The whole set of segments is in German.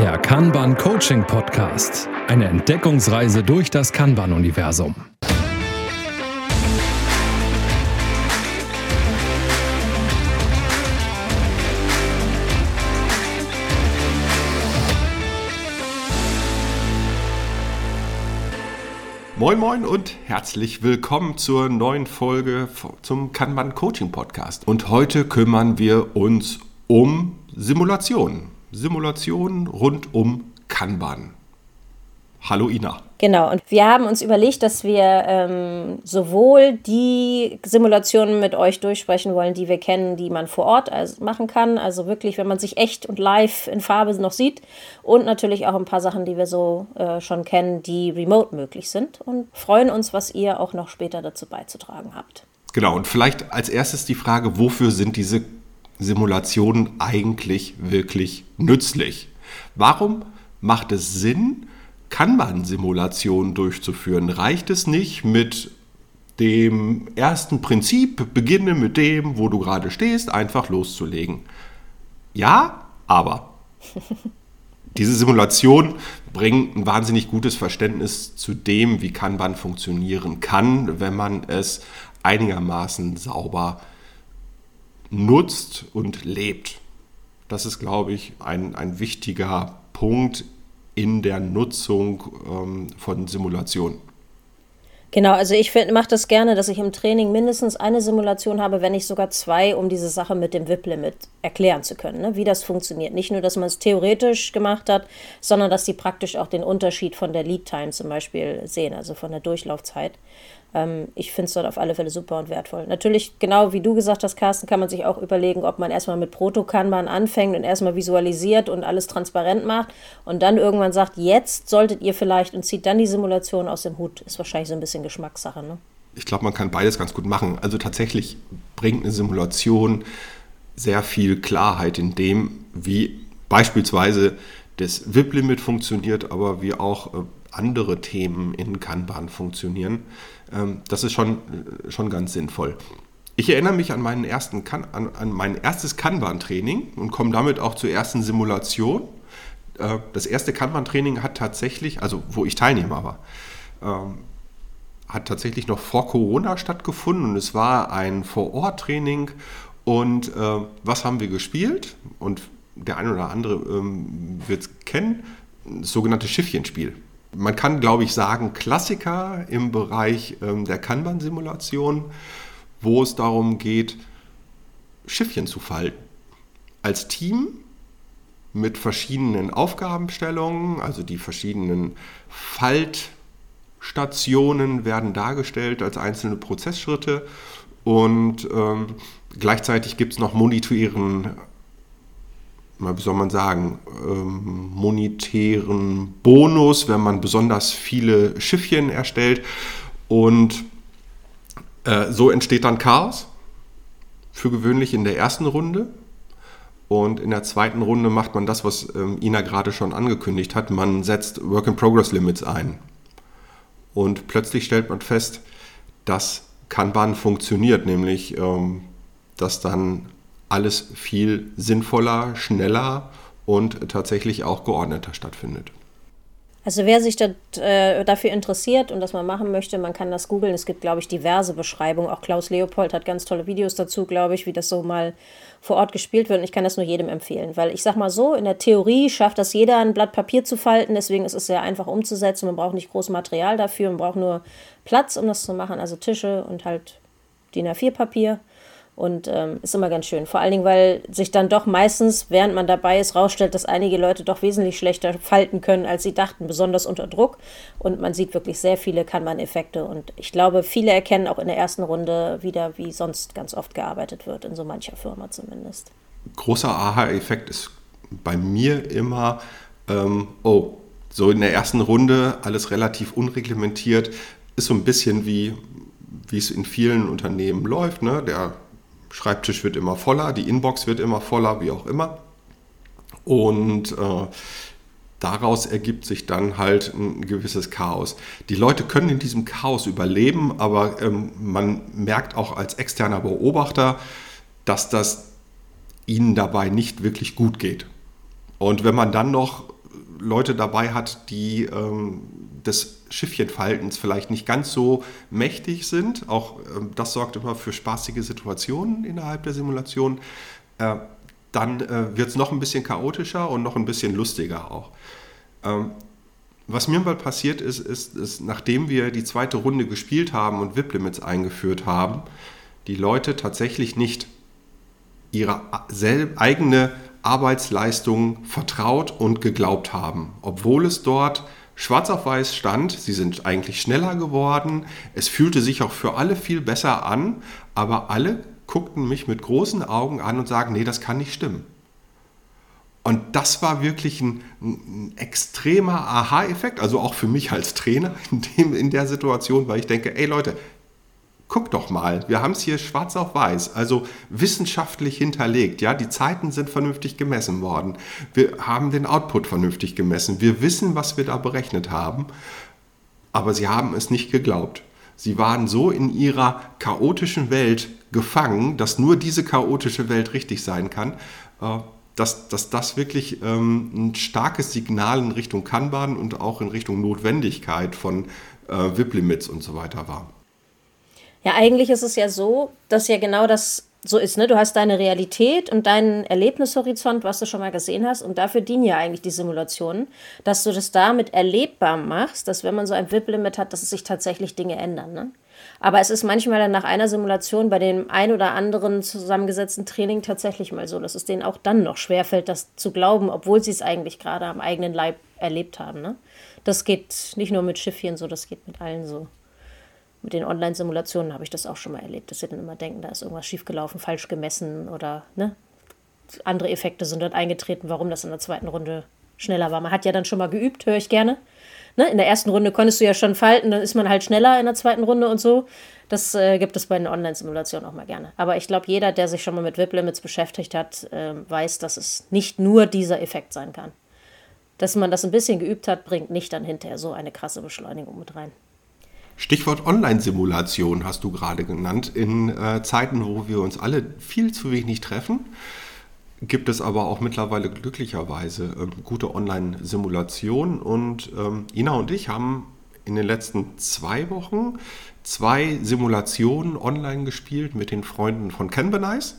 Der Kanban Coaching Podcast. Eine Entdeckungsreise durch das Kanban-Universum. Moin Moin und herzlich willkommen zur neuen Folge zum Kanban Coaching Podcast. Und heute kümmern wir uns um Simulationen. Simulationen rund um Kanban. Hallo Ina. Genau, und wir haben uns überlegt, dass wir ähm, sowohl die Simulationen mit euch durchsprechen wollen, die wir kennen, die man vor Ort also machen kann, also wirklich, wenn man sich echt und live in Farbe noch sieht, und natürlich auch ein paar Sachen, die wir so äh, schon kennen, die remote möglich sind und freuen uns, was ihr auch noch später dazu beizutragen habt. Genau, und vielleicht als erstes die Frage, wofür sind diese Simulationen eigentlich wirklich nützlich? Warum macht es Sinn, Kanban-Simulationen durchzuführen? Reicht es nicht mit dem ersten Prinzip, beginne mit dem, wo du gerade stehst, einfach loszulegen? Ja, aber diese Simulation bringt ein wahnsinnig gutes Verständnis zu dem, wie Kanban funktionieren kann, wenn man es einigermaßen sauber nutzt und lebt. Das ist, glaube ich, ein, ein wichtiger Punkt in der Nutzung ähm, von Simulationen. Genau, also ich mache das gerne, dass ich im Training mindestens eine Simulation habe, wenn nicht sogar zwei, um diese Sache mit dem WIP-Limit erklären zu können, ne? wie das funktioniert. Nicht nur, dass man es theoretisch gemacht hat, sondern dass die praktisch auch den Unterschied von der Lead-Time zum Beispiel sehen, also von der Durchlaufzeit. Ähm, ich finde es dort auf alle Fälle super und wertvoll. Natürlich, genau wie du gesagt hast, Carsten, kann man sich auch überlegen, ob man erstmal mit Proto-Kanban anfängt und erstmal visualisiert und alles transparent macht und dann irgendwann sagt, jetzt solltet ihr vielleicht und zieht dann die Simulation aus dem Hut. Ist wahrscheinlich so ein bisschen Geschmackssache. Ne? Ich glaube, man kann beides ganz gut machen. Also tatsächlich bringt eine Simulation sehr viel Klarheit in dem, wie beispielsweise das VIP-Limit funktioniert, aber wie auch äh, andere Themen in Kanban funktionieren. Ähm, das ist schon, äh, schon ganz sinnvoll. Ich erinnere mich an, meinen ersten kan an, an mein erstes Kanban-Training und komme damit auch zur ersten Simulation. Äh, das erste Kanban-Training hat tatsächlich, also wo ich Teilnehmer war, ähm, hat tatsächlich noch vor Corona stattgefunden und es war ein Vor-Ort-Training. Und äh, was haben wir gespielt? Und der eine oder andere ähm, wird es kennen, das sogenannte Schiffchenspiel man kann, glaube ich, sagen, Klassiker im Bereich ähm, der Kanban-Simulation, wo es darum geht, Schiffchen zu falten. Als Team mit verschiedenen Aufgabenstellungen, also die verschiedenen Faltstationen werden dargestellt als einzelne Prozessschritte und ähm, gleichzeitig gibt es noch monetären wie soll man sagen, ähm, monetären Bonus, wenn man besonders viele Schiffchen erstellt. Und äh, so entsteht dann Chaos, für gewöhnlich in der ersten Runde. Und in der zweiten Runde macht man das, was ähm, Ina gerade schon angekündigt hat. Man setzt Work-in-Progress-Limits ein. Und plötzlich stellt man fest, dass Kanban funktioniert, nämlich ähm, dass dann alles viel sinnvoller, schneller und tatsächlich auch geordneter stattfindet. Also wer sich das, äh, dafür interessiert und das mal machen möchte, man kann das googeln. Es gibt, glaube ich, diverse Beschreibungen. Auch Klaus Leopold hat ganz tolle Videos dazu, glaube ich, wie das so mal vor Ort gespielt wird. Und ich kann das nur jedem empfehlen, weil ich sage mal so, in der Theorie schafft das jeder, ein Blatt Papier zu falten. Deswegen ist es sehr einfach umzusetzen. Man braucht nicht groß Material dafür, man braucht nur Platz, um das zu machen. Also Tische und halt DIN A4-Papier. Und ähm, ist immer ganz schön. Vor allen Dingen, weil sich dann doch meistens, während man dabei ist, rausstellt, dass einige Leute doch wesentlich schlechter falten können, als sie dachten, besonders unter Druck. Und man sieht wirklich sehr viele Kanban-Effekte. Und ich glaube, viele erkennen auch in der ersten Runde wieder, wie sonst ganz oft gearbeitet wird, in so mancher Firma zumindest. Großer Aha-Effekt ist bei mir immer, ähm, oh, so in der ersten Runde alles relativ unreglementiert, ist so ein bisschen wie, wie es in vielen Unternehmen läuft. Ne? Der Schreibtisch wird immer voller, die Inbox wird immer voller, wie auch immer. Und äh, daraus ergibt sich dann halt ein gewisses Chaos. Die Leute können in diesem Chaos überleben, aber ähm, man merkt auch als externer Beobachter, dass das ihnen dabei nicht wirklich gut geht. Und wenn man dann noch Leute dabei hat, die ähm, des Schiffchenfaltens vielleicht nicht ganz so mächtig sind. Auch ähm, das sorgt immer für spaßige Situationen innerhalb der Simulation. Äh, dann äh, wird es noch ein bisschen chaotischer und noch ein bisschen lustiger auch. Ähm, was mir mal passiert ist, ist, ist, nachdem wir die zweite Runde gespielt haben und VIP-Limits eingeführt haben, die Leute tatsächlich nicht ihre eigene Arbeitsleistung vertraut und geglaubt haben, obwohl es dort schwarz auf weiß stand, sie sind eigentlich schneller geworden, es fühlte sich auch für alle viel besser an, aber alle guckten mich mit großen Augen an und sagen, nee, das kann nicht stimmen. Und das war wirklich ein, ein extremer Aha-Effekt, also auch für mich als Trainer in, dem, in der Situation, weil ich denke, ey Leute, guck doch mal, wir haben es hier schwarz auf weiß, also wissenschaftlich hinterlegt. Ja, die Zeiten sind vernünftig gemessen worden. Wir haben den Output vernünftig gemessen. Wir wissen, was wir da berechnet haben, aber sie haben es nicht geglaubt. Sie waren so in ihrer chaotischen Welt gefangen, dass nur diese chaotische Welt richtig sein kann, äh, dass, dass das wirklich ähm, ein starkes Signal in Richtung Kanban und auch in Richtung Notwendigkeit von äh, VIP-Limits und so weiter war. Ja, eigentlich ist es ja so, dass ja genau das so ist, ne? Du hast deine Realität und deinen Erlebnishorizont, was du schon mal gesehen hast, und dafür dienen ja eigentlich die Simulationen, dass du das damit erlebbar machst, dass wenn man so ein VIP-Limit hat, dass sich tatsächlich Dinge ändern, ne? Aber es ist manchmal dann nach einer Simulation bei dem ein oder anderen zusammengesetzten Training tatsächlich mal so, dass es denen auch dann noch schwerfällt, das zu glauben, obwohl sie es eigentlich gerade am eigenen Leib erlebt haben. Ne? Das geht nicht nur mit Schiffchen so, das geht mit allen so mit den Online-Simulationen habe ich das auch schon mal erlebt, dass sie dann immer denken, da ist irgendwas schiefgelaufen, falsch gemessen oder ne, andere Effekte sind dort eingetreten, warum das in der zweiten Runde schneller war. Man hat ja dann schon mal geübt, höre ich gerne. Ne, in der ersten Runde konntest du ja schon falten, dann ist man halt schneller in der zweiten Runde und so. Das äh, gibt es bei den Online-Simulationen auch mal gerne. Aber ich glaube, jeder, der sich schon mal mit VIP-Limits beschäftigt hat, äh, weiß, dass es nicht nur dieser Effekt sein kann. Dass man das ein bisschen geübt hat, bringt nicht dann hinterher so eine krasse Beschleunigung mit rein. Stichwort Online-Simulation hast du gerade genannt. In äh, Zeiten, wo wir uns alle viel zu wenig treffen, gibt es aber auch mittlerweile glücklicherweise äh, gute Online-Simulationen. Und ähm, Ina und ich haben in den letzten zwei Wochen zwei Simulationen online gespielt mit den Freunden von Canbanize.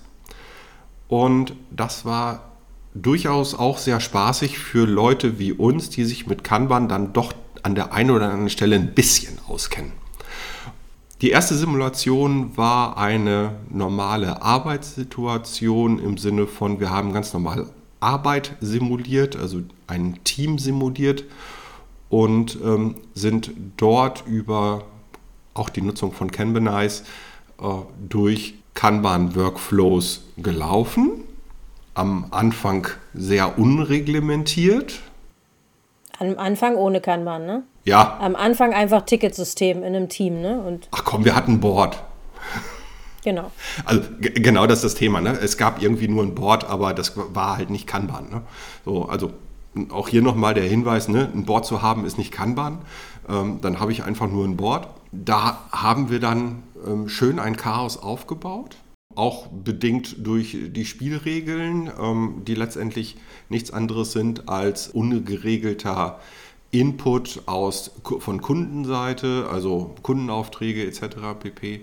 Und das war durchaus auch sehr spaßig für Leute wie uns, die sich mit Kanban dann doch an der einen oder anderen Stelle ein bisschen auskennen. Die erste Simulation war eine normale Arbeitssituation im Sinne von, wir haben ganz normal Arbeit simuliert, also ein Team simuliert und ähm, sind dort über auch die Nutzung von Kanbanize äh, durch Kanban-Workflows gelaufen. Am Anfang sehr unreglementiert, am Anfang ohne Kanban, ne? Ja. Am Anfang einfach Ticketsystem in einem Team, ne? Und Ach komm, wir hatten ein Board. Genau. Also genau das ist das Thema. Ne? Es gab irgendwie nur ein Board, aber das war halt nicht Kanban. Ne? So, also auch hier nochmal der Hinweis, ne? ein Board zu haben ist nicht Kanban. Ähm, dann habe ich einfach nur ein Board. Da haben wir dann ähm, schön ein Chaos aufgebaut auch bedingt durch die Spielregeln, ähm, die letztendlich nichts anderes sind als ungeregelter Input aus, von Kundenseite, also Kundenaufträge etc. pp.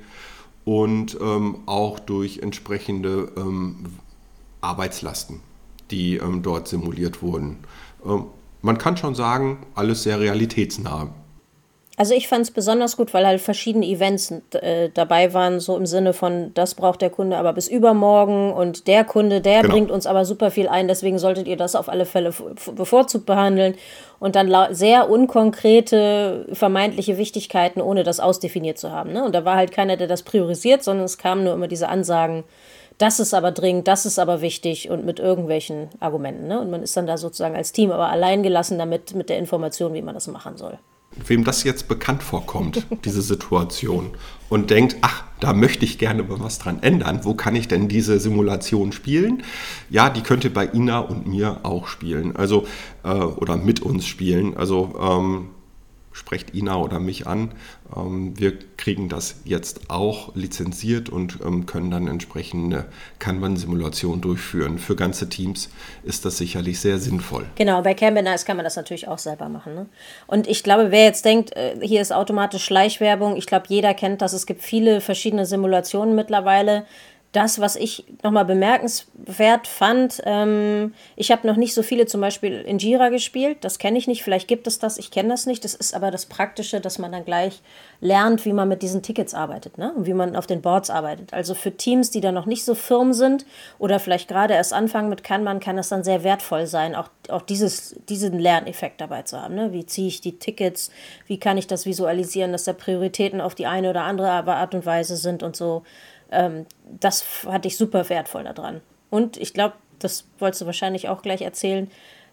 Und ähm, auch durch entsprechende ähm, Arbeitslasten, die ähm, dort simuliert wurden. Ähm, man kann schon sagen, alles sehr realitätsnah. Also ich fand es besonders gut, weil halt verschiedene Events äh, dabei waren, so im Sinne von, das braucht der Kunde aber bis übermorgen und der Kunde, der genau. bringt uns aber super viel ein, deswegen solltet ihr das auf alle Fälle bevorzugt behandeln. Und dann sehr unkonkrete, vermeintliche Wichtigkeiten, ohne das ausdefiniert zu haben. Ne? Und da war halt keiner, der das priorisiert, sondern es kamen nur immer diese Ansagen, das ist aber dringend, das ist aber wichtig und mit irgendwelchen Argumenten. Ne? Und man ist dann da sozusagen als Team aber allein gelassen damit, mit der Information, wie man das machen soll wem das jetzt bekannt vorkommt, diese Situation, und denkt, ach, da möchte ich gerne mal was dran ändern. Wo kann ich denn diese Simulation spielen? Ja, die könnte bei Ina und mir auch spielen, also äh, oder mit uns spielen. Also ähm, sprecht Ina oder mich an. Ähm, wir kriegen das jetzt auch lizenziert und ähm, können dann entsprechende Kanban-Simulationen durchführen. Für ganze Teams ist das sicherlich sehr sinnvoll. Genau, bei Kanban kann man das natürlich auch selber machen. Ne? Und ich glaube, wer jetzt denkt, äh, hier ist automatisch Schleichwerbung, ich glaube, jeder kennt das. Es gibt viele verschiedene Simulationen mittlerweile das, was ich nochmal bemerkenswert fand, ähm, ich habe noch nicht so viele zum Beispiel in Jira gespielt, das kenne ich nicht, vielleicht gibt es das, ich kenne das nicht. Das ist aber das Praktische, dass man dann gleich lernt, wie man mit diesen Tickets arbeitet ne? und wie man auf den Boards arbeitet. Also für Teams, die da noch nicht so firm sind oder vielleicht gerade erst anfangen mit Kanban, kann das dann sehr wertvoll sein, auch, auch dieses, diesen Lerneffekt dabei zu haben. Ne? Wie ziehe ich die Tickets, wie kann ich das visualisieren, dass da Prioritäten auf die eine oder andere Art und Weise sind und so ähm, das hatte ich super wertvoll daran. Und ich glaube, das wolltest du wahrscheinlich auch gleich erzählen.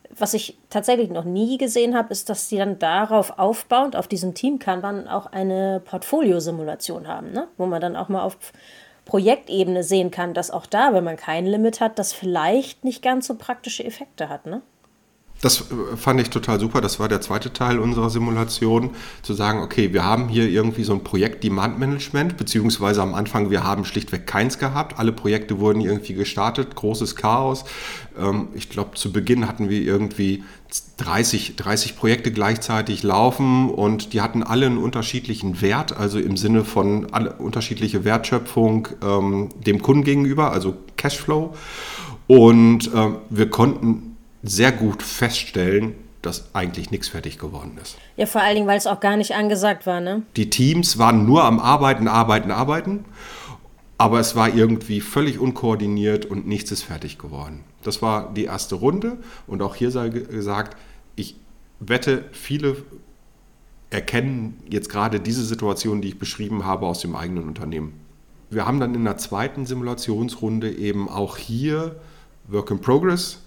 Was ich tatsächlich noch nie gesehen habe, ist, dass sie dann darauf aufbauend, auf diesem Team Kanban, auch eine Portfoliosimulation haben, ne? wo man dann auch mal auf Projektebene sehen kann, dass auch da, wenn man kein Limit hat, das vielleicht nicht ganz so praktische Effekte hat. Ne? Das äh, fand ich total super. Das war der zweite Teil unserer Simulation, zu sagen, okay, wir haben hier irgendwie so ein Projekt Demand Management, beziehungsweise am Anfang, wir haben schlichtweg keins gehabt. Alle Projekte wurden irgendwie gestartet, großes Chaos. Ähm, ich glaube, zu Beginn hatten wir irgendwie 30, 30 Projekte gleichzeitig laufen und die hatten alle einen unterschiedlichen Wert, also im Sinne von alle, unterschiedliche Wertschöpfung ähm, dem Kunden gegenüber, also Cashflow. Und äh, wir konnten sehr gut feststellen, dass eigentlich nichts fertig geworden ist. Ja, vor allen Dingen, weil es auch gar nicht angesagt war, ne? Die Teams waren nur am Arbeiten, Arbeiten, Arbeiten, aber es war irgendwie völlig unkoordiniert und nichts ist fertig geworden. Das war die erste Runde und auch hier sei gesagt, ich wette, viele erkennen jetzt gerade diese Situation, die ich beschrieben habe, aus dem eigenen Unternehmen. Wir haben dann in der zweiten Simulationsrunde eben auch hier Work in Progress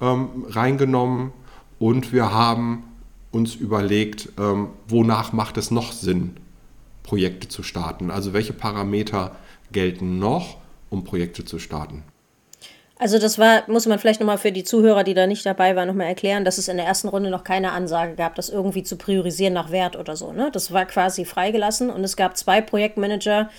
ähm, reingenommen und wir haben uns überlegt, ähm, wonach macht es noch Sinn, Projekte zu starten. Also welche Parameter gelten noch, um Projekte zu starten. Also das war, muss man vielleicht nochmal für die Zuhörer, die da nicht dabei waren, nochmal erklären, dass es in der ersten Runde noch keine Ansage gab, das irgendwie zu priorisieren nach Wert oder so. Ne? Das war quasi freigelassen und es gab zwei Projektmanager,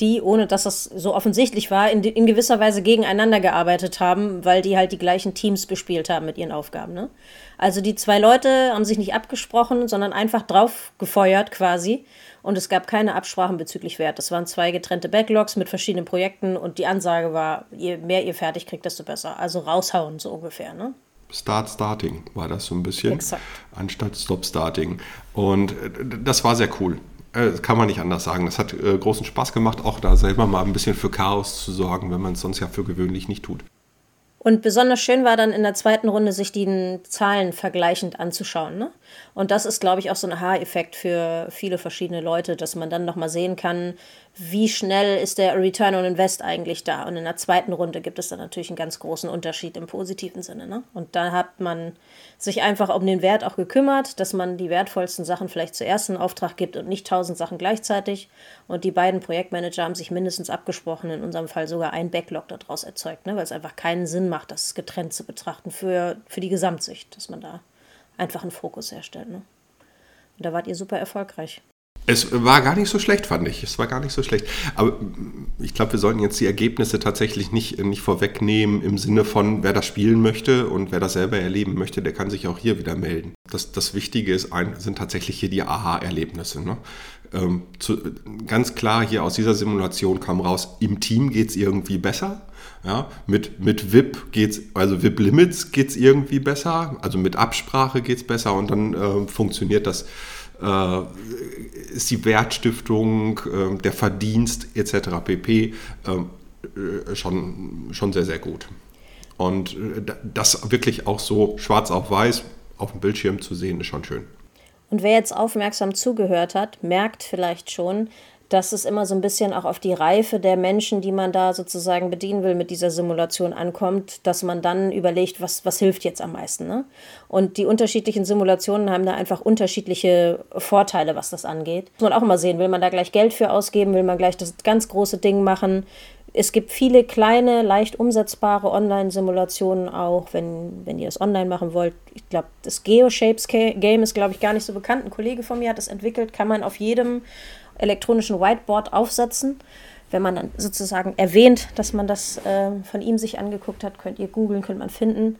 die, ohne dass das so offensichtlich war, in, in gewisser Weise gegeneinander gearbeitet haben, weil die halt die gleichen Teams bespielt haben mit ihren Aufgaben. Ne? Also die zwei Leute haben sich nicht abgesprochen, sondern einfach drauf gefeuert quasi. Und es gab keine Absprachen bezüglich Wert. Das waren zwei getrennte Backlogs mit verschiedenen Projekten und die Ansage war, je mehr ihr fertig kriegt, desto besser. Also raushauen so ungefähr. Ne? Start Starting war das so ein bisschen, Exakt. anstatt Stop Starting. Und äh, das war sehr cool. Äh, das kann man nicht anders sagen. Das hat äh, großen Spaß gemacht, auch da selber mal ein bisschen für Chaos zu sorgen, wenn man es sonst ja für gewöhnlich nicht tut. Und besonders schön war dann in der zweiten Runde, sich die Zahlen vergleichend anzuschauen. Ne? Und das ist, glaube ich, auch so ein Aha-Effekt für viele verschiedene Leute, dass man dann nochmal sehen kann, wie schnell ist der Return on Invest eigentlich da. Und in der zweiten Runde gibt es dann natürlich einen ganz großen Unterschied im positiven Sinne. Ne? Und da hat man sich einfach um den Wert auch gekümmert, dass man die wertvollsten Sachen vielleicht zuerst in Auftrag gibt und nicht tausend Sachen gleichzeitig. Und die beiden Projektmanager haben sich mindestens abgesprochen, in unserem Fall sogar ein Backlog daraus erzeugt, ne? weil es einfach keinen Sinn macht, das getrennt zu betrachten für, für die Gesamtsicht, dass man da einfach einen Fokus herstellt. Ne? Und da wart ihr super erfolgreich. Es war gar nicht so schlecht, fand ich. Es war gar nicht so schlecht. Aber mm, ich glaube, wir sollten jetzt die Ergebnisse tatsächlich nicht, nicht vorwegnehmen im Sinne von, wer das spielen möchte und wer das selber erleben möchte, der kann sich auch hier wieder melden. Das, das Wichtige ist, sind tatsächlich hier die Aha-Erlebnisse. Ne? Ähm, zu, ganz klar, hier aus dieser Simulation kam raus, im Team geht es irgendwie besser. Ja, mit, mit VIP geht's, also VIP Limits geht es irgendwie besser, also mit Absprache geht es besser und dann äh, funktioniert das äh, ist die Wertstiftung, äh, der Verdienst etc. pp. Äh, schon, schon sehr, sehr gut. Und das wirklich auch so schwarz auf weiß auf dem Bildschirm zu sehen, ist schon schön. Und wer jetzt aufmerksam zugehört hat, merkt vielleicht schon, dass es immer so ein bisschen auch auf die Reife der Menschen, die man da sozusagen bedienen will, mit dieser Simulation ankommt, dass man dann überlegt, was, was hilft jetzt am meisten. Ne? Und die unterschiedlichen Simulationen haben da einfach unterschiedliche Vorteile, was das angeht. Muss man auch immer sehen, will man da gleich Geld für ausgeben, will man gleich das ganz große Ding machen, es gibt viele kleine, leicht umsetzbare Online-Simulationen auch, wenn, wenn ihr es online machen wollt. Ich glaube, das GeoShapes-Game ist, glaube ich, gar nicht so bekannt. Ein Kollege von mir hat es entwickelt, kann man auf jedem elektronischen Whiteboard aufsetzen. Wenn man dann sozusagen erwähnt, dass man das äh, von ihm sich angeguckt hat, könnt ihr googeln, könnt man finden.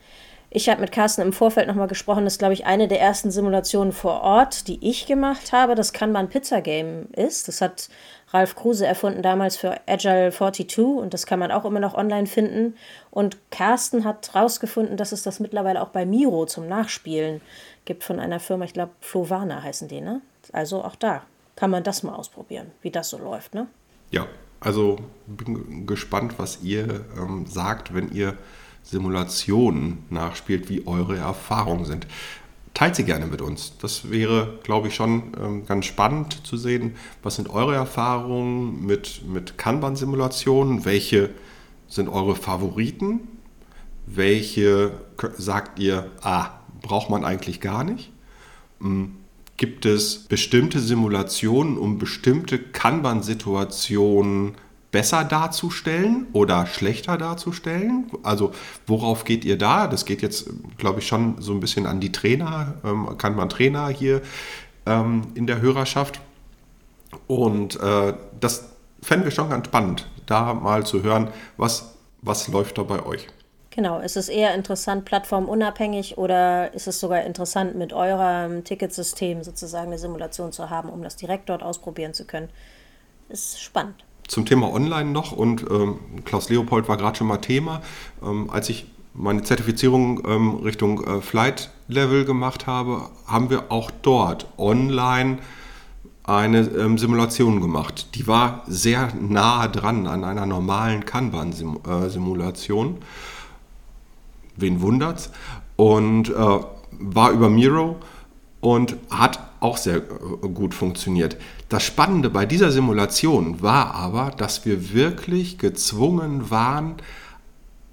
Ich habe mit Carsten im Vorfeld nochmal gesprochen, das ist, glaube ich, eine der ersten Simulationen vor Ort, die ich gemacht habe, das Kanban Pizza Game ist. Das hat Ralf Kruse erfunden damals für Agile 42 und das kann man auch immer noch online finden. Und Carsten hat herausgefunden, dass es das mittlerweile auch bei Miro zum Nachspielen gibt von einer Firma, ich glaube Flovana heißen die, ne? Also auch da kann man das mal ausprobieren, wie das so läuft, ne? Ja, also bin gespannt, was ihr ähm, sagt, wenn ihr Simulationen nachspielt, wie eure Erfahrungen sind. Teilt sie gerne mit uns. Das wäre, glaube ich, schon ähm, ganz spannend zu sehen. Was sind eure Erfahrungen mit, mit Kanban-Simulationen? Welche sind eure Favoriten? Welche sagt ihr, ah, braucht man eigentlich gar nicht? Hm, gibt es bestimmte Simulationen, um bestimmte Kanban-Situationen besser darzustellen oder schlechter darzustellen? Also worauf geht ihr da? Das geht jetzt, glaube ich, schon so ein bisschen an die Trainer, ähm, kann man Trainer hier ähm, in der Hörerschaft. Und äh, das fänden wir schon ganz spannend, da mal zu hören, was, was läuft da bei euch. Genau, ist es eher interessant, plattformunabhängig oder ist es sogar interessant, mit eurem Ticketsystem sozusagen eine Simulation zu haben, um das direkt dort ausprobieren zu können? Ist spannend zum Thema Online noch und ähm, Klaus Leopold war gerade schon mal Thema. Ähm, als ich meine Zertifizierung ähm, Richtung äh, Flight Level gemacht habe, haben wir auch dort online eine ähm, Simulation gemacht. Die war sehr nah dran an einer normalen Kanban-Simulation. Äh, Wen wundert's? Und äh, war über Miro und hat auch sehr äh, gut funktioniert. Das Spannende bei dieser Simulation war aber, dass wir wirklich gezwungen waren,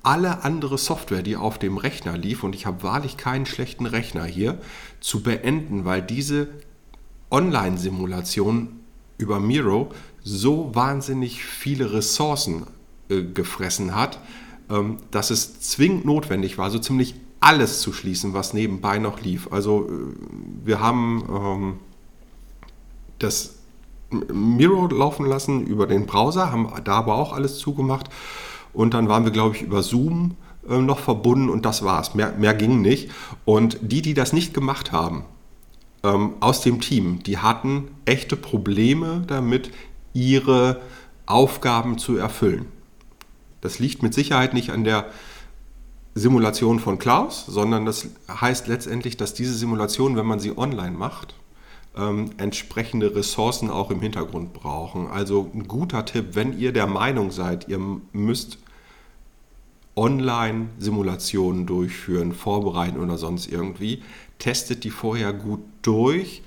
alle andere Software, die auf dem Rechner lief, und ich habe wahrlich keinen schlechten Rechner hier, zu beenden, weil diese Online-Simulation über Miro so wahnsinnig viele Ressourcen äh, gefressen hat, dass es zwingend notwendig war, so ziemlich alles zu schließen, was nebenbei noch lief. Also äh, wir haben ähm, das Miro laufen lassen über den Browser, haben da aber auch alles zugemacht. Und dann waren wir, glaube ich, über Zoom äh, noch verbunden und das war's. Mehr, mehr ging nicht. Und die, die das nicht gemacht haben, ähm, aus dem Team, die hatten echte Probleme damit, ihre Aufgaben zu erfüllen. Das liegt mit Sicherheit nicht an der Simulation von Klaus, sondern das heißt letztendlich, dass diese Simulation, wenn man sie online macht, ähm, entsprechende Ressourcen auch im Hintergrund brauchen. Also ein guter Tipp, wenn ihr der Meinung seid, ihr müsst Online-Simulationen durchführen, vorbereiten oder sonst irgendwie, testet die vorher gut durch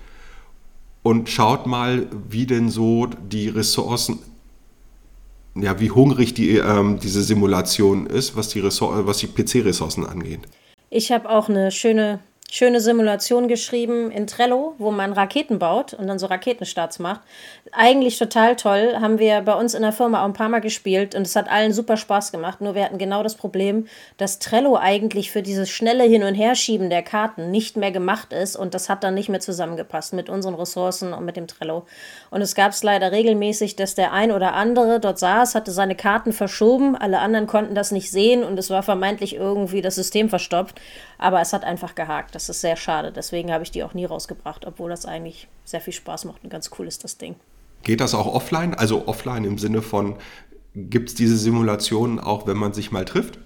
und schaut mal, wie denn so die Ressourcen ja, wie hungrig die, ähm, diese Simulation ist, was die, was die PC-Ressourcen angeht. Ich habe auch eine schöne schöne Simulation geschrieben in Trello, wo man Raketen baut und dann so Raketenstarts macht. Eigentlich total toll. Haben wir bei uns in der Firma auch ein paar Mal gespielt und es hat allen super Spaß gemacht. Nur wir hatten genau das Problem, dass Trello eigentlich für dieses schnelle Hin- und Herschieben der Karten nicht mehr gemacht ist und das hat dann nicht mehr zusammengepasst mit unseren Ressourcen und mit dem Trello. Und es gab es leider regelmäßig, dass der ein oder andere dort saß, hatte seine Karten verschoben, alle anderen konnten das nicht sehen und es war vermeintlich irgendwie das System verstopft, aber es hat einfach gehakt. Das ist sehr schade. Deswegen habe ich die auch nie rausgebracht, obwohl das eigentlich sehr viel Spaß macht und ganz cool ist, das Ding. Geht das auch offline? Also offline im Sinne von, gibt es diese Simulationen auch, wenn man sich mal trifft?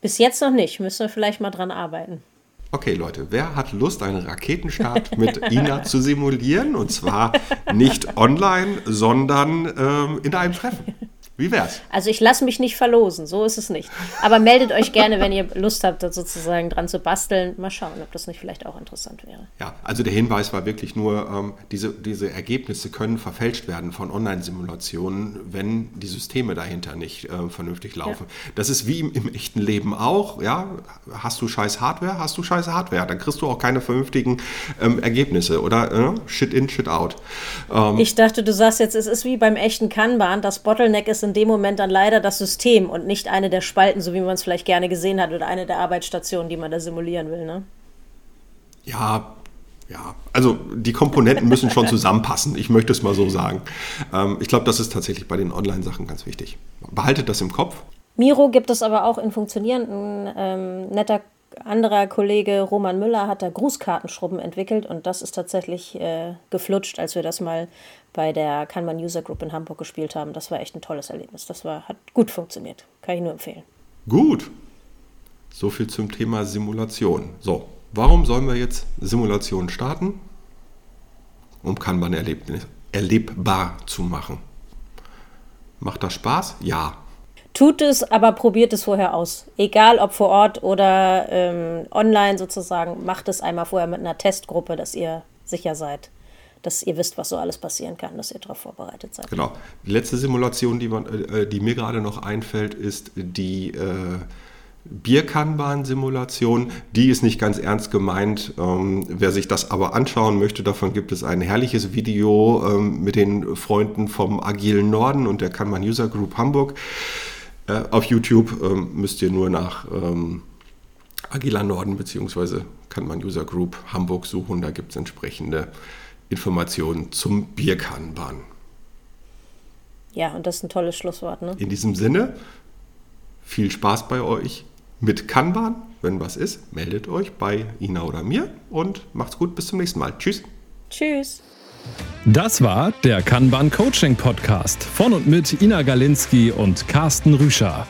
Bis jetzt noch nicht. Müssen wir vielleicht mal dran arbeiten. Okay, Leute, wer hat Lust, einen Raketenstart mit Ina zu simulieren? Und zwar nicht online, sondern ähm, in einem Treffen. Wie wär's? Also ich lasse mich nicht verlosen, so ist es nicht. Aber meldet euch gerne, wenn ihr Lust habt, da sozusagen dran zu basteln. Mal schauen, ob das nicht vielleicht auch interessant wäre. Ja, also der Hinweis war wirklich nur, ähm, diese, diese Ergebnisse können verfälscht werden von Online-Simulationen, wenn die Systeme dahinter nicht äh, vernünftig laufen. Ja. Das ist wie im, im, echten Leben auch. Ja? Hast du scheiß Hardware, hast du scheiß Hardware. Dann kriegst du auch keine vernünftigen ähm, Ergebnisse oder äh, Shit in, Shit out. Ähm, ich dachte, du sagst jetzt, es ist wie beim echten Kanban, das Bottleneck ist in dem Moment dann leider das System und nicht eine der Spalten, so wie man es vielleicht gerne gesehen hat, oder eine der Arbeitsstationen, die man da simulieren will. Ne? Ja, ja, also die Komponenten müssen schon zusammenpassen, ich möchte es mal so sagen. Ähm, ich glaube, das ist tatsächlich bei den Online-Sachen ganz wichtig. Behaltet das im Kopf. Miro gibt es aber auch in funktionierenden, ähm, netter anderer Kollege Roman Müller hat da Grußkartenschrubben entwickelt und das ist tatsächlich äh, geflutscht, als wir das mal bei der Kanban User Group in Hamburg gespielt haben. Das war echt ein tolles Erlebnis. Das war, hat gut funktioniert. Kann ich nur empfehlen. Gut. So viel zum Thema Simulation. So, warum sollen wir jetzt Simulationen starten? Um Kanban erlebbar zu machen. Macht das Spaß? Ja. Tut es, aber probiert es vorher aus. Egal ob vor Ort oder ähm, online sozusagen, macht es einmal vorher mit einer Testgruppe, dass ihr sicher seid, dass ihr wisst, was so alles passieren kann, dass ihr darauf vorbereitet seid. Genau. Die letzte Simulation, die, man, äh, die mir gerade noch einfällt, ist die äh, Bierkanban-Simulation. Die ist nicht ganz ernst gemeint. Ähm, wer sich das aber anschauen möchte, davon gibt es ein herrliches Video ähm, mit den Freunden vom Agilen Norden und der Kanban User Group Hamburg. Äh, auf YouTube ähm, müsst ihr nur nach ähm, Agila Norden bzw. Kanban User Group Hamburg suchen. Da gibt es entsprechende Informationen zum Bierkanban. Ja, und das ist ein tolles Schlusswort. Ne? In diesem Sinne, viel Spaß bei euch mit Kanban. Wenn was ist, meldet euch bei Ina oder mir und macht's gut. Bis zum nächsten Mal. Tschüss. Tschüss. Das war der Kanban Coaching Podcast von und mit Ina Galinski und Carsten Rüscher.